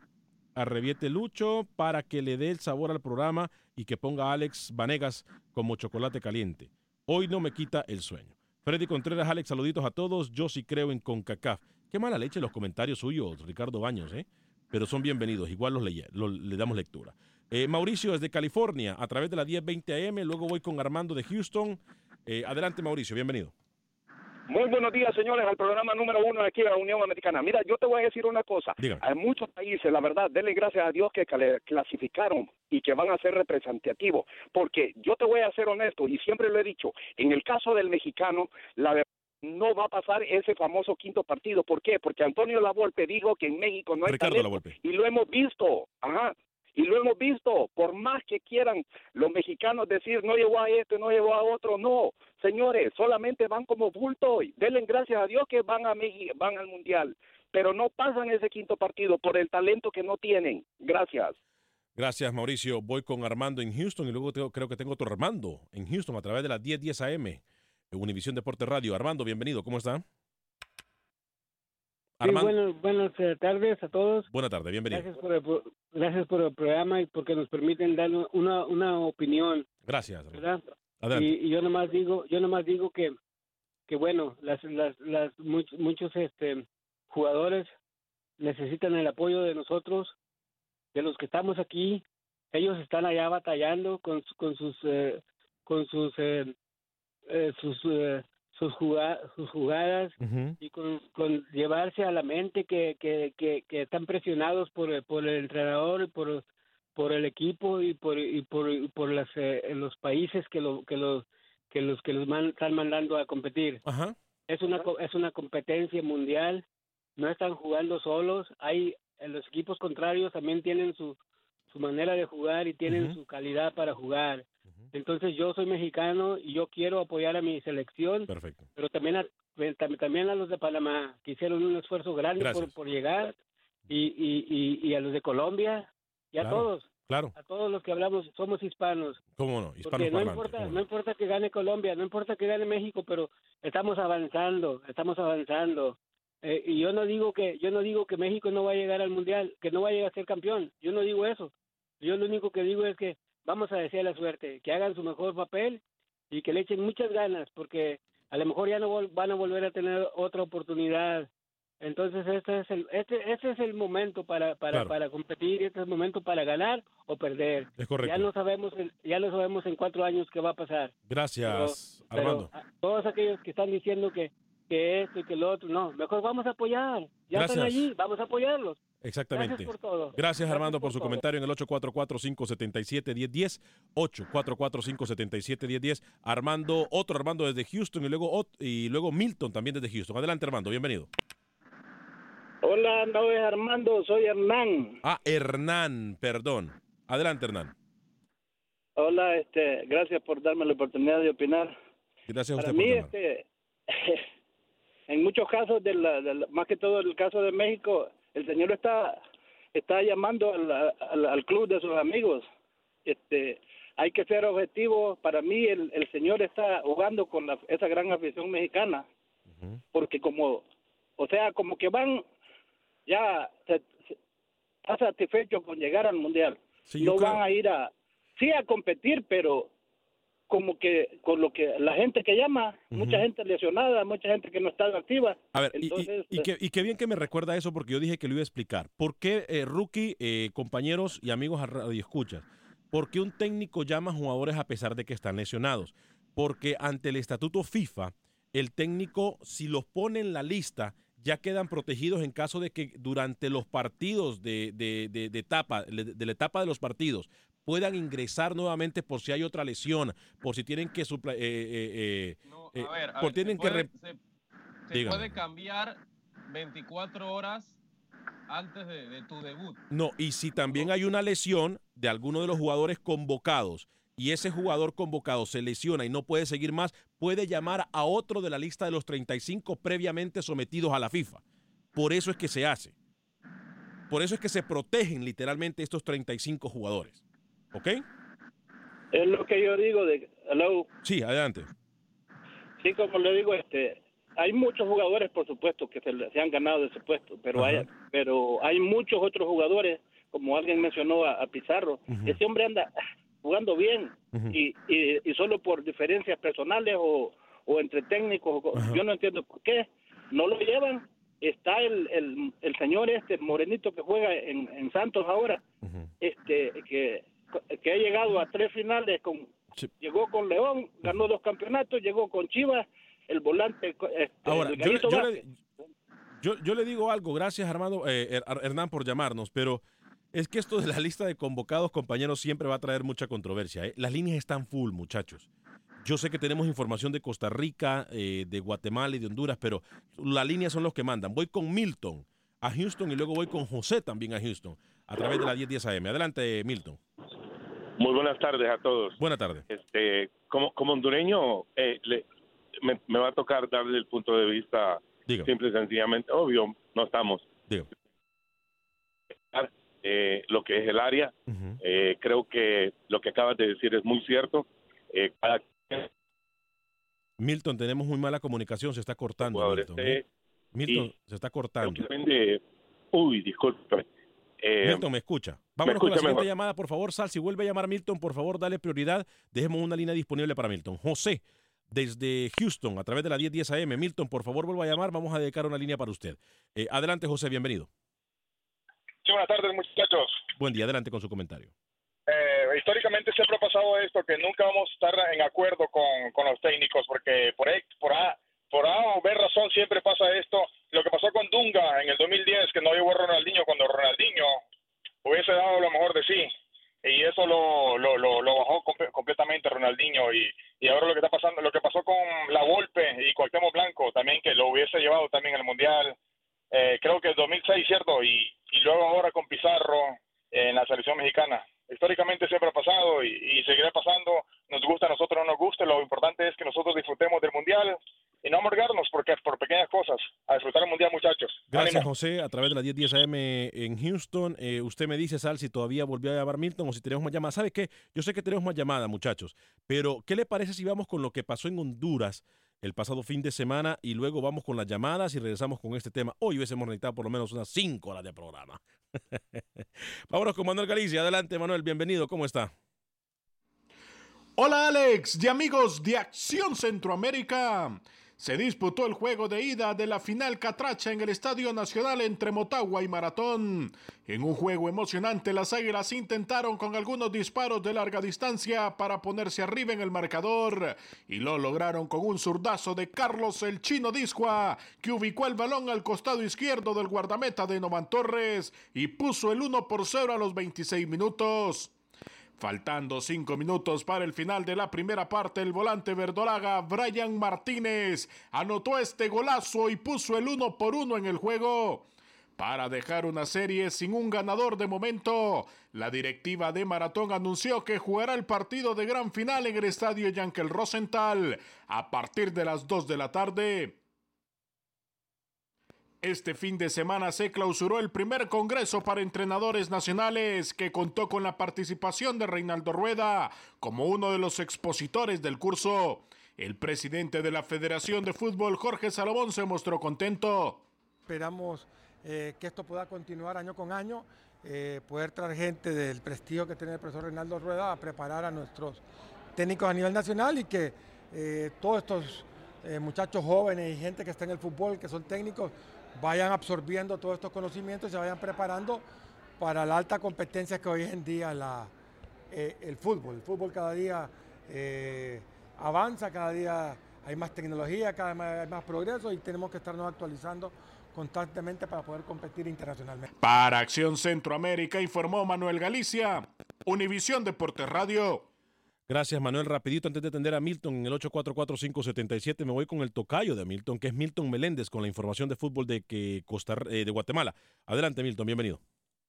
arrebiete Lucho para que le dé el sabor al programa y que ponga a Alex Vanegas como chocolate caliente. Hoy no me quita el sueño. Freddy Contreras, Alex, saluditos a todos. Yo sí creo en CONCACAF. Qué mala leche los comentarios suyos, Ricardo Baños, ¿eh? Pero son bienvenidos. Igual los, le damos lectura. Eh, Mauricio desde California, a través de la 1020 AM. Luego voy con Armando de Houston. Eh, adelante, Mauricio, bienvenido. Muy buenos días, señores, al programa número uno de aquí de la Unión Americana. Mira, yo te voy a decir una cosa. Hay muchos países, la verdad, denle gracias a Dios que clasificaron y que van a ser representativos. Porque yo te voy a ser honesto, y siempre lo he dicho, en el caso del mexicano, la verdad no va a pasar ese famoso quinto partido. ¿Por qué? Porque Antonio Lavolpe dijo que en México no hay talento. Y lo hemos visto. Ajá. Y lo hemos visto, por más que quieran los mexicanos decir no llevó a este, no llevó a otro, no, señores, solamente van como bulto y denle gracias a Dios que van a México, van al Mundial, pero no pasan ese quinto partido por el talento que no tienen. Gracias. Gracias, Mauricio. Voy con Armando en Houston y luego creo que tengo otro Armando en Houston a través de las 10:10 AM, Univisión Deporte Radio. Armando, bienvenido, ¿cómo está? Buenas, eh, tardes a todos. Buenas tardes, bienvenido. Gracias por, el, gracias por el programa y porque nos permiten dar una, una opinión. Gracias. ¿verdad? Y, yo nomás digo, yo nomás digo que, que bueno, las, las, las muchos, muchos este, jugadores necesitan el apoyo de nosotros, de los que estamos aquí. Ellos están allá batallando con, con sus, eh, con sus, eh, sus sus, jugadas, sus jugadas y con, llevarse a la mente que, que, que, están presionados por, por el entrenador, por, por el equipo y por, y por, por las, eh, los países que, lo, que, los, que los que los están mandando a competir. Es, una, es una competencia mundial, no están jugando solos, hay los equipos contrarios también tienen su, su manera de jugar y tienen su calidad para jugar. Entonces yo soy mexicano y yo quiero apoyar a mi selección, Perfecto. pero también a, también a los de Panamá, que hicieron un esfuerzo grande por, por, llegar, y, y, y, a los de Colombia, y a todos. Claro. A todos los que hablamos, somos hispanos. ¿Cómo no? Hispanos no importa, no importa que gane Colombia, no importa que gane México, pero estamos avanzando, estamos avanzando. Eh, y yo no digo que yo no digo que México no va a llegar al mundial, que no va a llegar a ser campeón. Yo no digo eso. Yo lo único que digo es que vamos a desear la suerte, que hagan su mejor papel y que le echen muchas ganas, porque a lo mejor ya no van a volver a tener otra oportunidad. Entonces este es el este, este es el momento para para, para competir, este es el momento para ganar o perder. Es correcto. Ya no sabemos ya no sabemos en cuatro años qué va a pasar. Gracias, Armando. todos aquellos que están diciendo que que esto y que lo otro, no, mejor vamos a apoyar. Ya están allí, vamos a apoyarlos. Exactamente. Gracias por todo. Gracias, Armando, por, su comentario en el 844-577-1010. 844-577-1010. Armando, otro Armando desde Houston y luego, y luego Milton también desde Houston. Adelante, Armando, bienvenido. Hola, no es Armando, soy Hernán. Ah, Hernán, perdón. Adelante, Hernán. Hola, este, gracias por darme la oportunidad de opinar. Gracias a usted Para mí, este, en muchos casos, de más que todo el caso de México, el señor está está llamando al, club de sus amigos. Este, hay que ser objetivo. Para mí, el, el señor está jugando con esa gran afición mexicana, porque como, o sea, como que van ya está satisfecho con llegar al mundial. no van a ir a sí a competir, pero como que con lo que la gente que llama, mucha gente lesionada, mucha gente que no está activa. A ver, y, y, qué, bien que me recuerda eso porque yo dije que lo iba a explicar. ¿Por qué, eh, rookie, eh, compañeros y amigos a radio escuchas? ¿Por qué un técnico llama a jugadores a pesar de que están lesionados? Porque ante el estatuto FIFA, el técnico, si los pone en la lista, ya quedan protegidos en caso de que durante los partidos de, de, de, etapa, de la etapa de los partidos, puedan ingresar nuevamente por si hay otra lesión, por si tienen que... supla eh, eh, por tienen que... se, puede cambiar 24 horas antes de, tu debut. No, y si también hay una lesión de alguno de los jugadores convocados y ese jugador convocado se lesiona y no puede seguir más, puede llamar a otro de la lista de los 35 previamente sometidos a la FIFA. Por eso es que se hace. Por eso es que se protegen literalmente estos 35 jugadores. ¿Ok? Es lo que yo digo de... Hello. Sí, adelante. Sí, como le digo, este, hay muchos jugadores, por supuesto, que se, han ganado de ese puesto, pero hay, pero hay muchos otros jugadores, como alguien mencionó a, Pizarro, ese hombre anda jugando bien y, y, solo por diferencias personales o, o entre técnicos, yo no entiendo por qué no lo llevan. Está el, el, el señor este morenito que juega en, en Santos ahora, este que que ha llegado a tres finales con llegó con León, ganó dos campeonatos, llegó con Chivas, el volante este, Ahora, yo, yo, le, digo algo, gracias Armando eh, Hernán por llamarnos, pero es que esto de la lista de convocados, compañeros, siempre va a traer mucha controversia. ¿eh? Las líneas están full, muchachos. Yo sé que tenemos información de Costa Rica, eh, de Guatemala y de Honduras, pero las líneas son los que mandan. Voy con Milton a Houston y luego voy con José también a Houston a través de la 1010 AM. Adelante, Milton. Muy buenas tardes a todos. Buenas tardes. Este, como, como hondureño, eh, me, va a tocar darle el punto de vista simple y sencillamente. Obvio, no estamos. Eh, lo que es el área. Eh, creo que lo que acabas de decir es muy cierto. Milton, tenemos muy mala comunicación, se está cortando. Milton, se está cortando. uy, disculpe. Eh, Milton, me escucha. Vámonos con la siguiente llamada, por favor, Sal. Si vuelve a llamar Milton, por favor, dale prioridad. Dejemos una línea disponible para Milton. José, desde Houston, a través de la 1010 AM. Milton, por favor, vuelva a llamar. Vamos a dedicar una línea para usted. Eh, adelante, José, bienvenido. Sí, buenas tardes, muchachos. Buen día, adelante con su comentario. Eh, históricamente siempre ha pasado esto, que nunca vamos a estar en acuerdo con, con los técnicos, porque por, por, A, por A o B razón siempre pasa esto. Lo que pasó con Dunga en el 2010, que no llevó a Ronaldinho cuando Ronaldinho hubiese dado lo mejor de sí. Y eso lo, lo, lo, bajó completamente Ronaldinho. Y, y ahora lo que está pasando, lo que pasó con La Volpe y Cuauhtémoc Blanco también, que lo hubiese llevado también al Mundial, eh, creo que el 2006, ¿cierto? Y, y luego ahora con Pizarro en la selección mexicana. Históricamente siempre ha pasado y, y seguirá pasando. Nos gusta, a nosotros no nos gusta. Lo importante es que nosotros disfrutemos del Mundial y no amargarnos porque por pequeñas cosas. A disfrutar el mundial, Gracias, José. A través de la 1010 AM en Houston, eh, usted me dice, Sal, si todavía volvió a llamar Milton o si tenemos más llamadas. ¿Sabe qué? Yo sé que tenemos más llamadas, muchachos, pero ¿qué le parece si vamos con lo que pasó en Honduras? el pasado fin de semana y luego vamos con las llamadas y regresamos con este tema. Hoy hubiésemos necesitado por lo menos unas cinco horas de programa. Vámonos con Manuel Galicia. Adelante, Manuel, bienvenido. ¿Cómo está? Hola, Alex, y amigos de Acción Centroamérica se disputó el juego de ida de la final catracha en el Estadio Nacional entre Motagua y Maratón. En un juego emocionante, las Águilas intentaron con algunos disparos de larga distancia para ponerse arriba en el marcador y lo lograron con un zurdazo de Carlos el Chino Discua, que ubicó el balón al costado izquierdo del guardameta de Novan Torres y puso el 1 por 0 a los 26 minutos. Faltando cinco minutos para el final de la primera parte, el volante verdolaga Brian Martínez anotó este golazo y puso el uno por uno en el juego. Para dejar una serie sin un ganador de momento, la directiva de Maratón anunció que jugará el partido de gran final en el estadio Yankel Rosenthal a partir de las 2 de la tarde. Este fin de semana se clausuró el primer Congreso para Entrenadores Nacionales que contó con la participación de Reinaldo Rueda como uno de los expositores del curso. El presidente de la Federación de Fútbol, Jorge Salomón, se mostró contento. Esperamos eh, que esto pueda continuar año con año, eh, poder traer gente del prestigio que tiene el profesor Reinaldo Rueda a preparar a nuestros técnicos a nivel nacional y que eh, todos estos muchachos jóvenes y gente que está en el fútbol, que son técnicos, vayan absorbiendo todos estos conocimientos y se vayan preparando para la alta competencia que hoy en día la, eh, el fútbol. El fútbol cada día eh, avanza, cada día hay más tecnología, cada vez hay más progreso y tenemos que estarnos actualizando constantemente para poder competir internacionalmente. Para Acción Centroamérica informó Manuel Galicia, Univisión Deportes Radio. Gracias, Manuel. Rapidito, antes de atender a Milton en el 844-577, me voy con el tocayo de Milton, que es Milton Meléndez, con la información de fútbol de, que Costa, eh, de Guatemala. Adelante, Milton, bienvenido.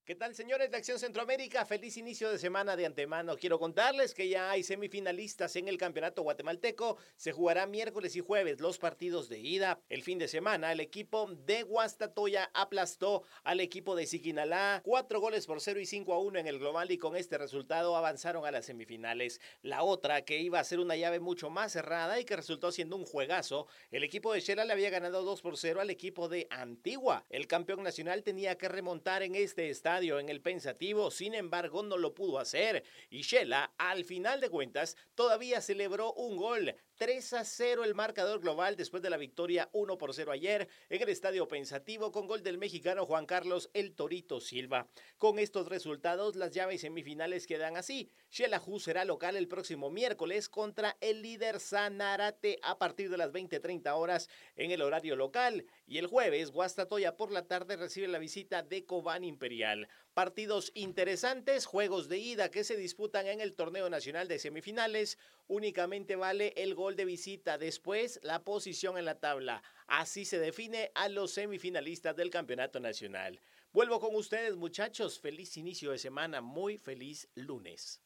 ¿Qué tal, señores de Acción Centroamérica? Feliz inicio de semana de antemano. Quiero contarles que ya hay semifinalistas en el campeonato guatemalteco. Se jugará miércoles y jueves los partidos de ida. El fin de semana, el equipo de Guastatoya aplastó al equipo de Siquinalá. Cuatro goles por cero y cinco a uno en el global y con este resultado avanzaron a las semifinales. La otra, que iba a ser una llave mucho más cerrada y que resultó siendo un juegazo, el equipo de Shela le había ganado 2 por 0 al equipo de Antigua. El campeón nacional tenía que remontar en este estadio en el pensativo, sin embargo no lo pudo hacer y Shela al final de cuentas todavía celebró un gol 3 a 0 el marcador global después de la victoria 1 por 0 ayer en el estadio pensativo con gol del mexicano Juan Carlos El Torito Silva. Con estos resultados, las llaves semifinales quedan así. Shelahu será local el próximo miércoles contra el líder Sanarate a partir de las 20:30 horas en el horario local. Y el jueves, Guastatoya por la tarde recibe la visita de Cobán Imperial. Partidos interesantes, juegos de ida que se disputan en el torneo nacional de semifinales. Únicamente vale el gol de visita, después la posición en la tabla. Así se define a los semifinalistas del campeonato nacional. Vuelvo con ustedes muchachos, feliz inicio de semana, muy feliz lunes.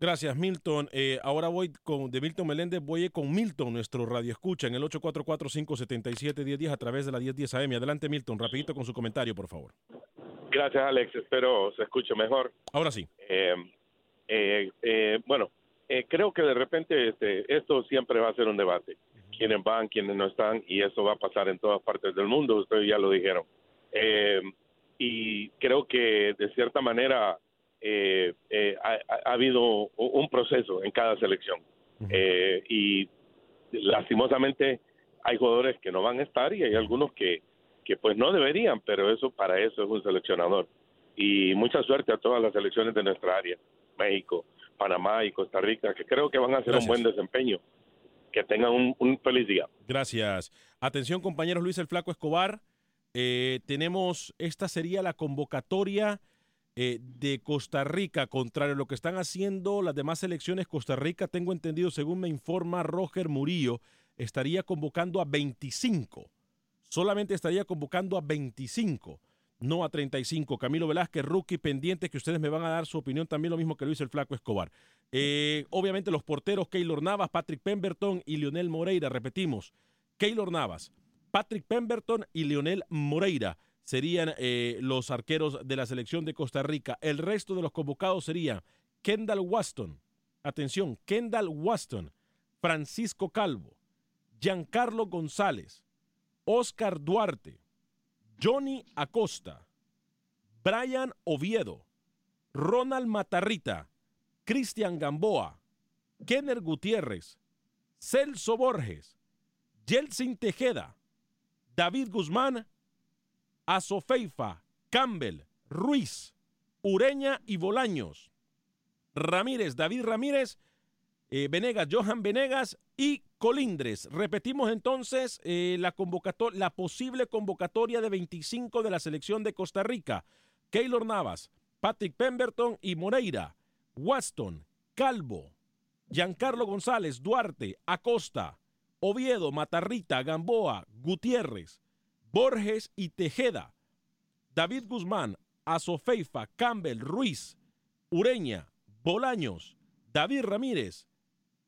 Gracias, Milton. Eh, ahora voy con de Milton Meléndez, voy con Milton, nuestro radio escucha en el 844-577-1010 a través de la 1010 AM. Adelante, Milton, rapidito con su comentario, por favor. Gracias, Alex. Espero se escuche mejor. Ahora sí. Eh, eh, bueno, eh, creo que de repente este, esto siempre va a ser un debate. Quiénes van, quiénes no están, y eso va a pasar en todas partes del mundo, ustedes ya lo dijeron. Eh, y creo que de cierta manera eh, ha, ha, habido un proceso en cada selección. y lastimosamente hay jugadores que no van a estar y hay algunos que, que pues no deberían, pero eso para eso es un seleccionador. Y mucha suerte a todas las selecciones de nuestra área, México, Panamá y Costa Rica, que creo que van a hacer un buen desempeño. Que tengan un, feliz día. Gracias. Atención, compañeros Luis el Flaco Escobar. Eh, tenemos, esta sería la convocatoria eh, de Costa Rica, contrario a lo que están haciendo las demás selecciones. Costa Rica, tengo entendido, según me informa Roger Murillo, estaría convocando a 25. Solamente estaría convocando a 25 no a 35. Camilo Velázquez, rookie pendiente, que ustedes me van a dar su opinión también, lo mismo que lo hizo el Flaco Escobar. Eh, obviamente los porteros Keylor Navas, Patrick Pemberton y Lionel Moreira, repetimos, Keylor Navas, Patrick Pemberton y Lionel Moreira serían eh, los arqueros de la selección de Costa Rica. El resto de los convocados serían Kendall Waston, atención, Kendall Waston, Francisco Calvo, Giancarlo González, Oscar Duarte, Johnny Acosta, Brian Oviedo, Ronald Matarrita, Cristian Gamboa, Kenner Gutiérrez, Celso Borges, Yeltsin Tejeda, David Guzmán, Azofeifa, Campbell, Ruiz, Ureña y Bolaños, Ramírez, David Ramírez, eh, Venegas, Johan Venegas y Colindres. Repetimos entonces eh, la, la posible convocatoria de 25 de la selección de Costa Rica. Keylor Navas, Patrick Pemberton y Moreira, Waston, Calvo, Giancarlo González, Duarte, Acosta, Oviedo, Matarrita, Gamboa, Gutiérrez, Borges y Tejeda, David Guzmán, Azofeifa, Campbell, Ruiz, Ureña, Bolaños, David Ramírez,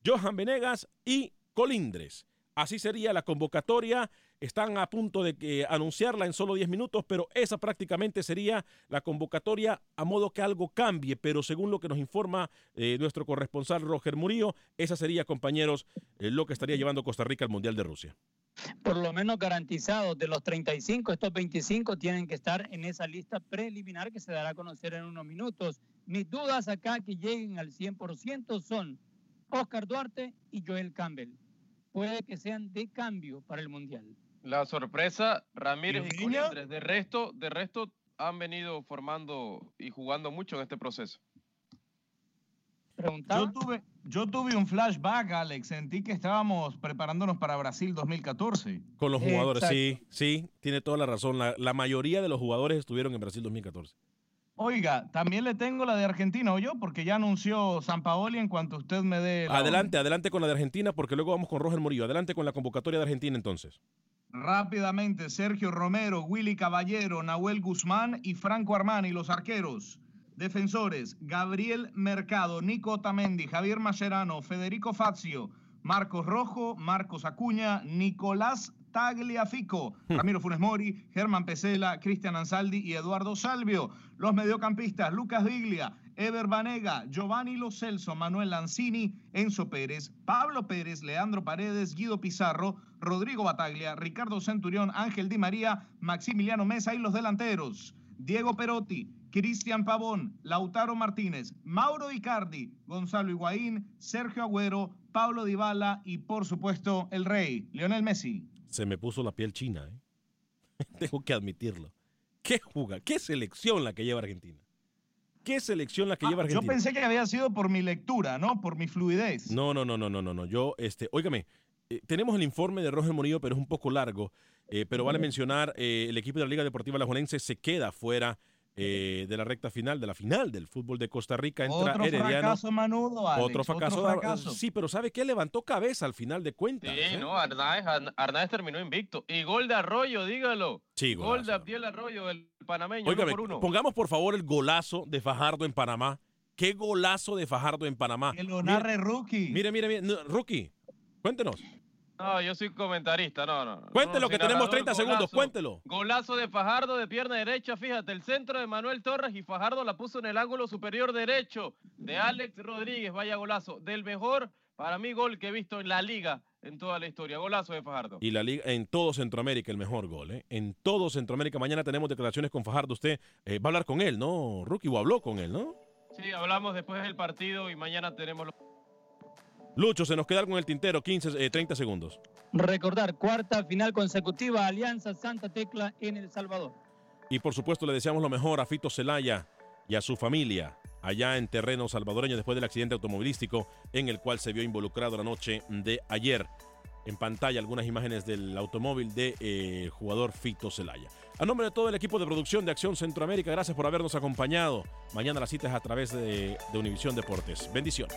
Johan Venegas y Colindres. Así sería la convocatoria. Están a punto de anunciarla en solo 10 minutos, pero esa prácticamente sería la convocatoria a modo que algo cambie. Pero según lo que nos informa eh, nuestro corresponsal Roger Murillo, esa sería, compañeros, eh, lo que estaría llevando Costa Rica al Mundial de Rusia. Por lo menos garantizados de los 35, estos 25 tienen que estar en esa lista preliminar que se dará a conocer en unos minutos. Mis dudas acá que lleguen al 100% son Oscar Duarte y Joel Campbell. Puede que sean de cambio para el Mundial. La sorpresa, Ramírez y, y De resto, de resto han venido formando y jugando mucho en este proceso. Yo tuve, yo tuve un flashback, Alex. Sentí que estábamos preparándonos para Brasil 2014. Con los jugadores, sí, sí, tiene toda la razón. La, la, mayoría de los jugadores estuvieron en Brasil 2014. Oiga, también le tengo la de Argentina, ¿o yo? Porque ya anunció San Paoli en cuanto usted me dé. adelante, adelante con la de Argentina, porque luego vamos con Roger Murillo. Adelante con la convocatoria de Argentina, entonces. Rápidamente, Sergio Romero, Willy Caballero, Nahuel Guzmán y Franco Armani, los arqueros. Defensores, Gabriel Mercado, Nico Tamendi, Javier Mascherano, Federico Fazio, Marcos Rojo, Marcos Acuña, Nicolás Tagliafico, hmm. Ramiro Funes Mori, Germán Pesela, Cristian Ansaldi y Eduardo Salvio. Los mediocampistas, Lucas Viglia, Ever Banega, Giovanni Lo Celso, Manuel Lanzini, Enzo Pérez, Pablo Pérez, Leandro Paredes, Guido Pizarro, Rodrigo Bataglia, Ricardo Centurión, Ángel Di María, Maximiliano Mesa y los delanteros. Diego Perotti, Cristian Pavón, Lautaro Martínez, Mauro Icardi, Gonzalo Higuaín, Sergio Agüero, Pablo Dybala y por supuesto el rey, Lionel Messi. Se me puso la piel china, ¿eh? Tengo que admitirlo. ¿Qué juega? ¿Qué selección la que lleva Argentina? ¿Qué selección la que lleva ah, Argentina? Yo pensé que había sido por mi lectura, ¿no? Por mi fluidez. No, no, no, no, no, no, no. Yo, este, óigame, eh, tenemos el informe de Roger Morillo, pero es un poco largo. Eh, pero vale mencionar, el equipo de la Liga Deportiva Lajonense se queda fuera eh, de la recta final, de la final del fútbol de Costa Rica. Entra otro fracaso manudo, otro, fracaso, Sí, pero ¿sabe qué? Levantó cabeza al final de cuentas. Sí, ¿eh? no, Arnaez, terminó invicto. Y gol de Arroyo, dígalo. Sí, gol de Abdiel Arroyo, el panameño. pongamos por favor el golazo de Fajardo en Panamá. Qué golazo de Fajardo en Panamá. Que lo narre Rookie. Mire, mire, mire. rookie, cuéntenos. No, yo soy comentarista, no, no. Cuéntelo, que tenemos 30 segundos, cuéntelo. Golazo de Fajardo de pierna derecha, fíjate, el centro de Manuel Torres y Fajardo la puso en el ángulo superior derecho de Alex Rodríguez, vaya golazo. Del mejor, para mí, gol que he visto en la liga en toda la historia. Golazo de Fajardo. Y la liga en todo Centroamérica el mejor gol, ¿eh? En todo Centroamérica. Mañana tenemos declaraciones con Fajardo. Usted eh, va a hablar con él, ¿no, Rookie? O habló con él, ¿no? Sí, hablamos después del partido y mañana tenemos los... Lucho, se nos queda con el tintero, 15, 30 eh, segundos. Recordar, cuarta final consecutiva, Alianza Santa Tecla en El Salvador. Y por supuesto le deseamos lo mejor a Fito Celaya y a su familia allá en terreno salvadoreño después del accidente automovilístico en el cual se vio involucrado la noche de ayer. En pantalla algunas imágenes del automóvil del de, eh, jugador Fito Celaya. A nombre de todo el equipo de producción de Acción Centroamérica, gracias por habernos acompañado. Mañana las citas a través de, de Univisión Deportes. Bendiciones.